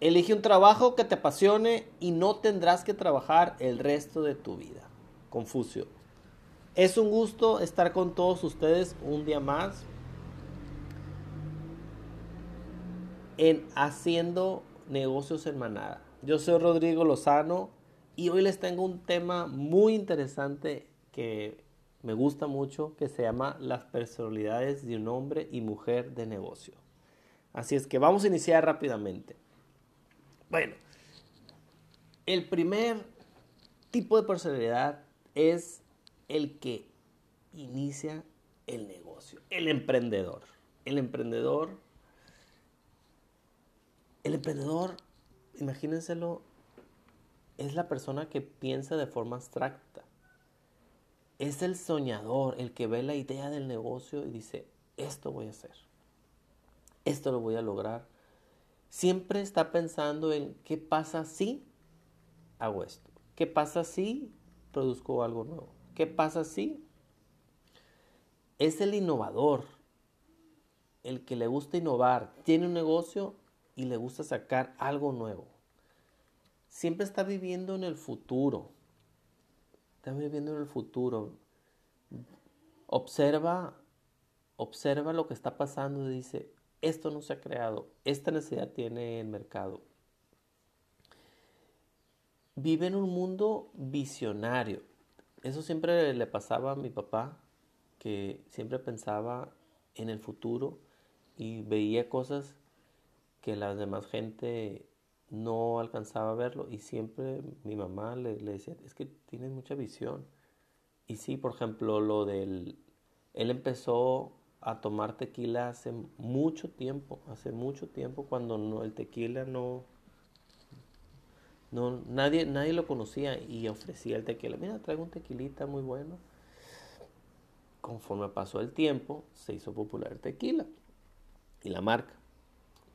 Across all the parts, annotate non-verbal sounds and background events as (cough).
Elige un trabajo que te apasione y no tendrás que trabajar el resto de tu vida. Confucio. Es un gusto estar con todos ustedes un día más en Haciendo Negocios en Manada. Yo soy Rodrigo Lozano y hoy les tengo un tema muy interesante que me gusta mucho que se llama las personalidades de un hombre y mujer de negocio. Así es que vamos a iniciar rápidamente. Bueno, el primer tipo de personalidad es el que inicia el negocio, el emprendedor. El emprendedor, el emprendedor, imagínenselo, es la persona que piensa de forma abstracta. Es el soñador, el que ve la idea del negocio y dice, esto voy a hacer, esto lo voy a lograr siempre está pensando en qué pasa si hago esto, qué pasa si produzco algo nuevo, qué pasa si es el innovador, el que le gusta innovar, tiene un negocio y le gusta sacar algo nuevo. Siempre está viviendo en el futuro. Está viviendo en el futuro. Observa, observa lo que está pasando y dice, esto no se ha creado, esta necesidad tiene el mercado. Vive en un mundo visionario. Eso siempre le pasaba a mi papá, que siempre pensaba en el futuro y veía cosas que la demás gente no alcanzaba a verlo y siempre mi mamá le, le decía, es que tienes mucha visión. Y sí, por ejemplo, lo del, él empezó a tomar tequila hace mucho tiempo, hace mucho tiempo cuando no, el tequila no, no nadie, nadie lo conocía y ofrecía el tequila. Mira, traigo un tequilita muy bueno. Conforme pasó el tiempo, se hizo popular el tequila y la marca.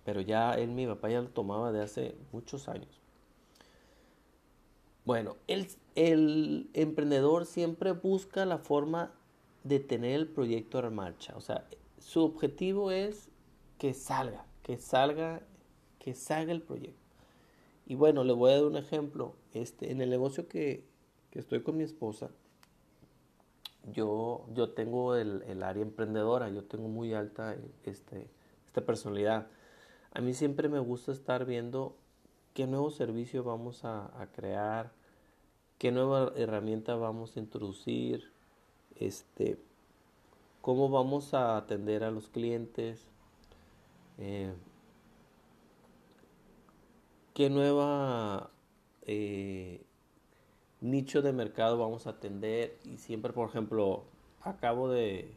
Pero ya él, mi papá, ya lo tomaba de hace muchos años. Bueno, el, el emprendedor siempre busca la forma de tener el proyecto en marcha. O sea, su objetivo es que salga, que salga, que salga el proyecto. Y bueno, le voy a dar un ejemplo. Este, en el negocio que, estoy con mi esposa, yo, yo tengo el, área emprendedora, yo tengo muy alta este, esta personalidad. A mí siempre me gusta estar viendo qué nuevo servicio vamos a, a crear, qué nueva herramienta vamos a introducir, este, cómo vamos a atender a los clientes, eh, qué nueva eh, nicho de mercado vamos a atender y siempre, por ejemplo, acabo de,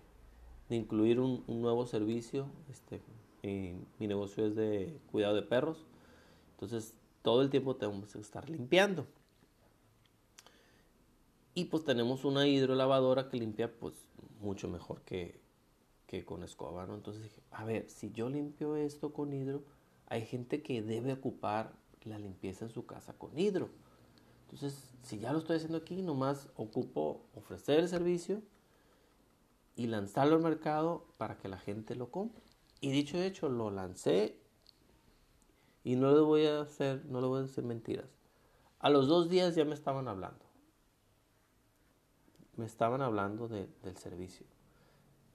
incluir un, nuevo servicio, este, mi negocio es de cuidado de perros, entonces todo el tiempo tenemos que estar limpiando. Y pues tenemos una hidrolavadora que limpia pues mucho mejor que, con escoba. Entonces dije, a ver, si yo limpio esto con hidro, hay gente que debe ocupar la limpieza en su casa con hidro. Entonces, si ya lo estoy haciendo aquí, nomás ocupo ofrecer el servicio y lanzarlo al mercado para que la gente lo compre. Y dicho y hecho, lo lancé y no le voy a hacer, no le voy a decir mentiras. A los dos días ya me estaban hablando me estaban hablando del servicio.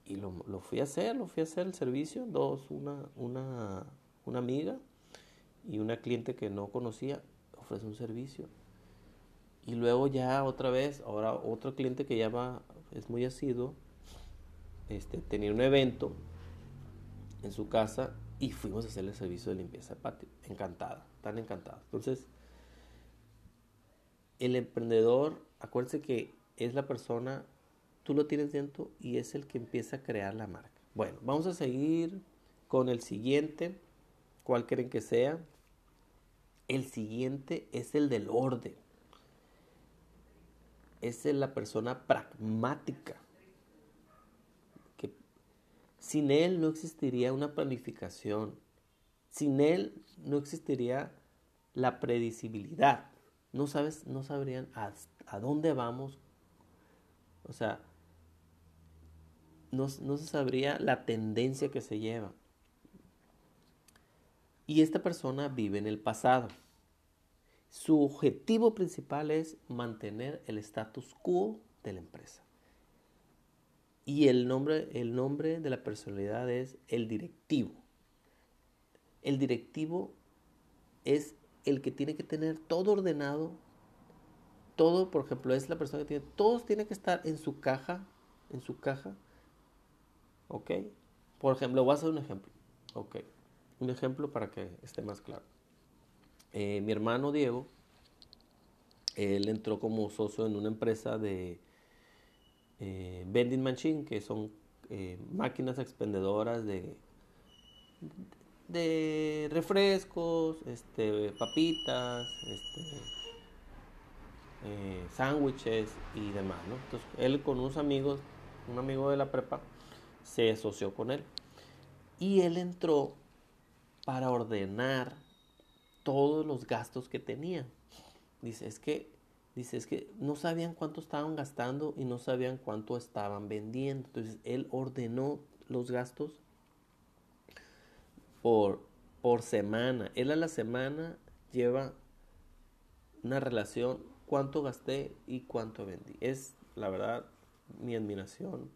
Y lo, fui a hacer, lo fui a hacer el servicio, dos, una, una, una amiga y una cliente que no conocía, ofrece un servicio. Y luego ya otra vez, ahora otro cliente que llama, es muy asiduo, este, tenía un evento en su casa y fuimos a hacer el servicio de limpieza de patio. Encantada, tan encantada. Entonces, el emprendedor, acuérdense que es la persona, tú lo tienes dentro y es el que empieza a crear la marca. Bueno, vamos a seguir con el siguiente. ¿Cuál creen que sea? El siguiente es el del orden. Es la persona pragmática. Que sin él no existiría una planificación. Sin él no existiría la predecibilidad. No sabes, no sabrían a, a dónde vamos, o sea, no, se sabría la tendencia que se lleva. Y esta persona vive en el pasado. Su objetivo principal es mantener el status quo de la empresa. Y el nombre, el nombre de la personalidad es el directivo. El directivo es el que tiene que tener todo ordenado. Todo, por ejemplo, es la persona que tiene, todos tienen que estar en su caja, en su caja. ¿Ok? Por ejemplo, voy a hacer un ejemplo. Ok. Un ejemplo para que esté más claro. Eh, mi hermano Diego, él entró como socio en una empresa de eh, vending machine, que son eh, máquinas expendedoras de, de refrescos, este, papitas, este, eh, sándwiches y demás. Entonces, él con unos amigos, un amigo de la prepa, se asoció con él. Y él entró para ordenar todos los gastos que tenía. Dice, es que, dice, es que no sabían cuánto estaban gastando y no sabían cuánto estaban vendiendo. Entonces, él ordenó los gastos por, por semana. Él a la semana lleva una relación, cuánto gasté y cuánto vendí. Es, la verdad, mi admiración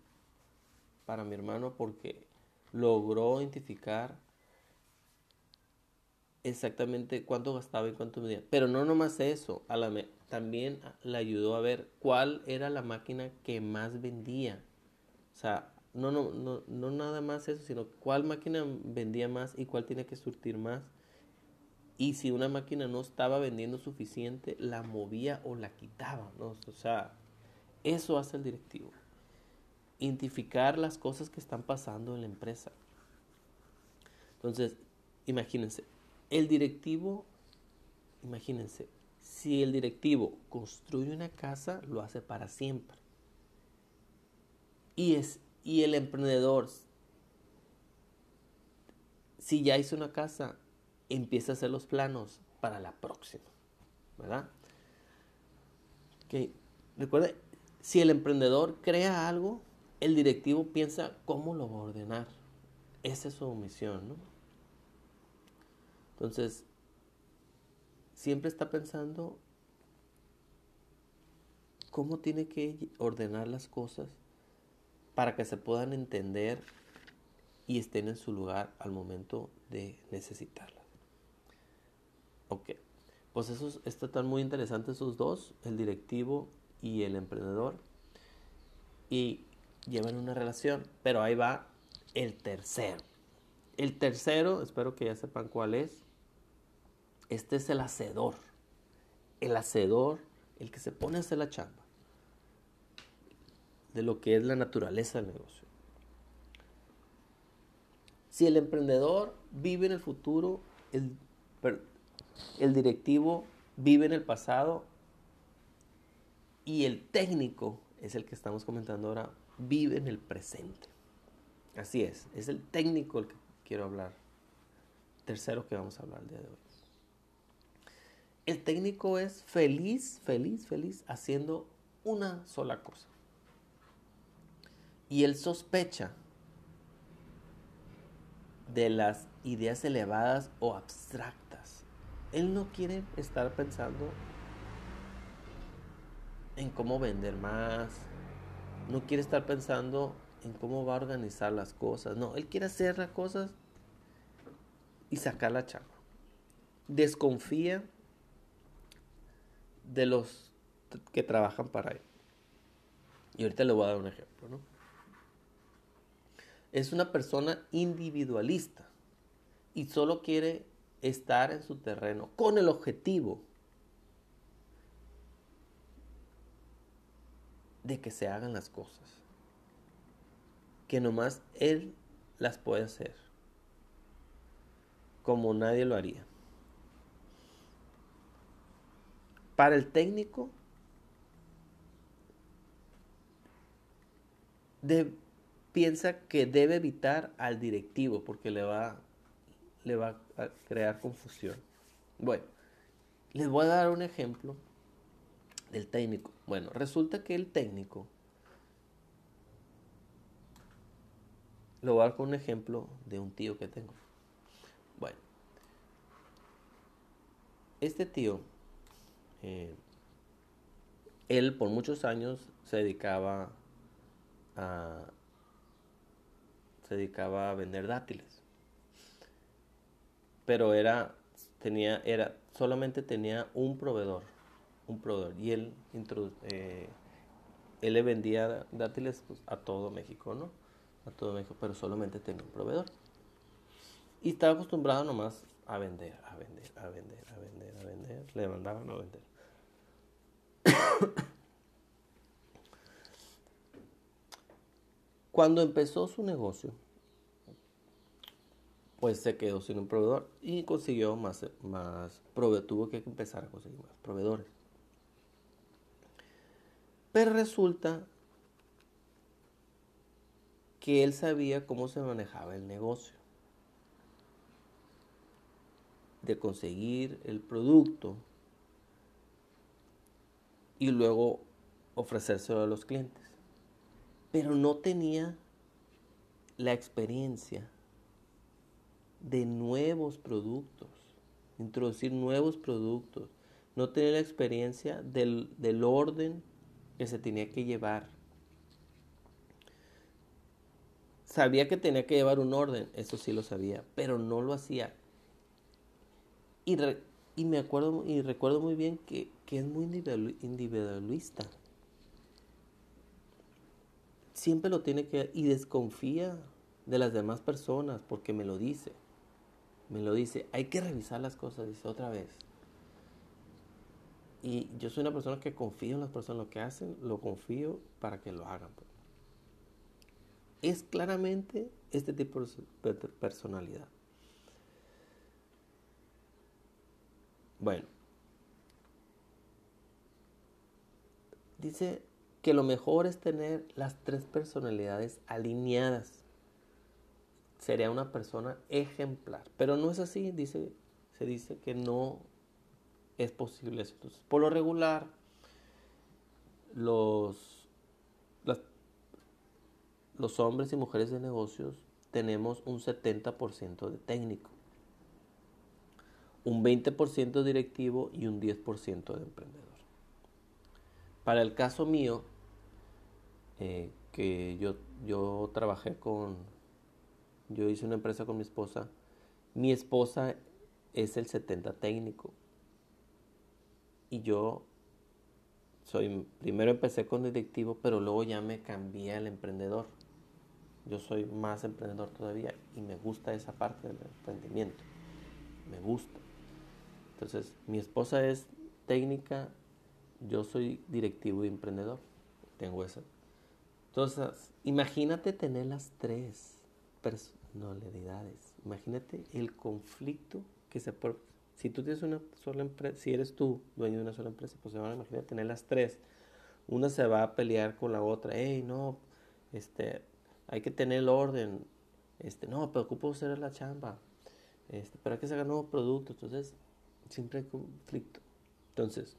para mi hermano porque logró identificar exactamente cuánto gastaba y cuánto vendía. Pero no nomás eso, a también le ayudó a ver cuál era la máquina que más vendía. O sea, no, no, no, no nada más eso, sino cuál máquina vendía más y cuál tiene que surtir más. Y si una máquina no estaba vendiendo suficiente, la movía o la quitaba. ¿no? O sea, eso hace el directivo. Identificar las cosas que están pasando en la empresa. Entonces, imagínense, el directivo, imagínense, si el directivo construye una casa, lo hace para siempre. Y es y el emprendedor, si ya hizo una casa, empieza a hacer los planos para la próxima, ¿verdad? Okay. Recuerde, si el emprendedor crea algo, el directivo piensa cómo lo va a ordenar. Esa es su misión, ¿no? Entonces, siempre está pensando cómo tiene que ordenar las cosas para que se puedan entender y estén en su lugar al momento de necesitarla. Ok, pues esos están muy interesantes esos dos, el directivo y el emprendedor, y llevan una relación, pero ahí va el tercero. El tercero, espero que ya sepan cuál es, este es el hacedor. El hacedor, el que se pone a hacer la chamba de lo que es la naturaleza del negocio. Si el emprendedor vive en el futuro, el, el directivo vive en el pasado y el técnico, es el que estamos comentando ahora, vive en el presente. Así es, es el técnico el que quiero hablar. Tercero que vamos a hablar el día de hoy. El técnico es feliz, feliz, feliz haciendo una sola cosa y él sospecha de las ideas elevadas o abstractas. Él no quiere estar pensando en cómo vender más, no quiere estar pensando en cómo va a organizar las cosas, no, él quiere hacer las cosas y sacar la chamba. Desconfía de los que trabajan para él. Y ahorita le voy a dar un ejemplo, ¿no? es una persona individualista y solo quiere estar en su terreno con el objetivo de que se hagan las cosas. Que nomás él las puede hacer. Como nadie lo haría. Para el técnico, piensa que debe evitar al directivo porque le va, le va a crear confusión. Bueno, les voy a dar un ejemplo del técnico. Bueno, resulta que el técnico, lo voy a dar con un ejemplo de un tío que tengo. Bueno, este tío, eh, él por muchos años se dedicaba a, se dedicaba a vender dátiles. Pero era, tenía, era, solamente tenía un proveedor, un proveedor. Y él, eh, él le vendía dátiles pues, a todo México, ¿no? A todo México, pero solamente tenía un proveedor. Y estaba acostumbrado nomás a vender, a vender, a vender, a vender, a vender. Le mandaban a vender. (coughs) Cuando empezó su negocio, pues se quedó sin un proveedor y consiguió más, más proveedores, tuvo que empezar a conseguir más proveedores. Pero resulta que él sabía cómo se manejaba el negocio. De conseguir el producto y luego ofrecérselo a los clientes pero no tenía la experiencia de nuevos productos, introducir nuevos productos, no tenía la experiencia del, orden que se tenía que llevar. Sabía que tenía que llevar un orden, eso sí lo sabía, pero no lo hacía. Y, y me acuerdo y recuerdo muy bien que, que es muy individualista siempre lo tiene que y desconfía de las demás personas porque me lo dice. Me lo dice, hay que revisar las cosas, dice otra vez. Y yo soy una persona que confío en las personas, lo que hacen, lo confío para que lo hagan. Pues. Es claramente este tipo de personalidad. Bueno. Dice que lo mejor es tener las tres personalidades alineadas. Sería una persona ejemplar. Pero no es así, dice, se dice que no es posible eso. por lo regular, los, los hombres y mujeres de negocios tenemos un 70% de técnico, un 20% directivo y un 10% de emprendedor. Para el caso mío, eh, que yo, yo trabajé con, yo hice una empresa con mi esposa. Mi esposa es el 70 técnico. Y yo soy, primero empecé con directivo, pero luego ya me cambié al emprendedor. Yo soy más emprendedor todavía y me gusta esa parte del emprendimiento. Me gusta. Entonces, mi esposa es técnica, yo soy directivo y emprendedor. Tengo esa entonces, imagínate tener las tres personalidades. Imagínate el conflicto que se puede... Si tú tienes una sola empresa, si eres tú dueño de una sola empresa, pues se van a imaginar tener las tres. Una se va a pelear con la otra. Hey, no, este, hay que tener el orden. Este, no, preocupo hacer la chamba. Este, pero hay que sacar nuevos productos. Entonces, siempre hay conflicto. Entonces,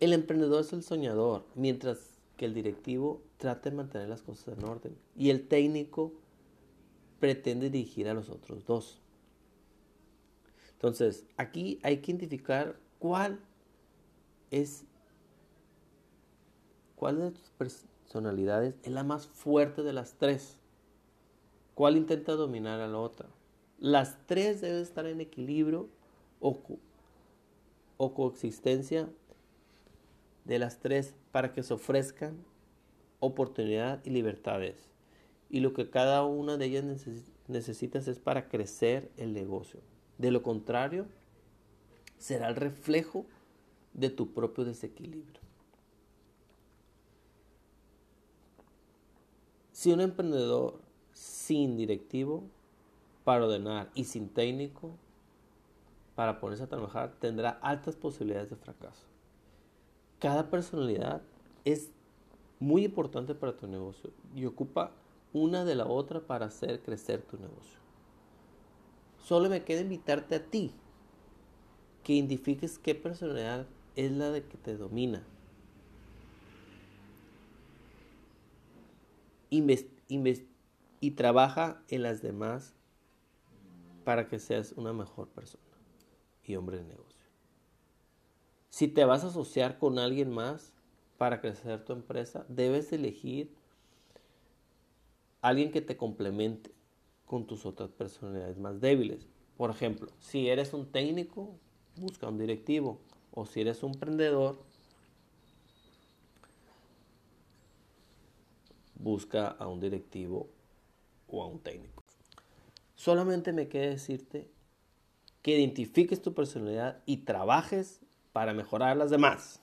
el emprendedor es el soñador, mientras que el directivo trate de mantener las cosas en orden y el técnico pretende dirigir a los otros dos. Entonces, aquí hay que identificar cuál es cuál de tus personalidades es la más fuerte de las tres. ¿Cuál intenta dominar a la otra? Las tres deben estar en equilibrio o, o coexistencia de las tres para que se ofrezcan oportunidad y libertades. Y lo que cada una de ellas necesita es para crecer el negocio. De lo contrario, será el reflejo de tu propio desequilibrio. Si un emprendedor sin directivo para ordenar y sin técnico para ponerse a trabajar tendrá altas posibilidades de fracaso. Cada personalidad es muy importante para tu negocio y ocupa una de la otra para hacer crecer tu negocio. Solo me queda invitarte a ti que identifiques qué personalidad es la de que te domina. y trabaja en las demás para que seas una mejor persona. y hombre de negocio. Si te vas a asociar con alguien más para crecer tu empresa, debes elegir alguien que te complemente con tus otras personalidades más débiles. Por ejemplo, si eres un técnico, busca un directivo. O si eres un emprendedor, busca a un directivo o a un técnico. Solamente me queda decirte que identifiques tu personalidad y trabajes para mejorar las demás.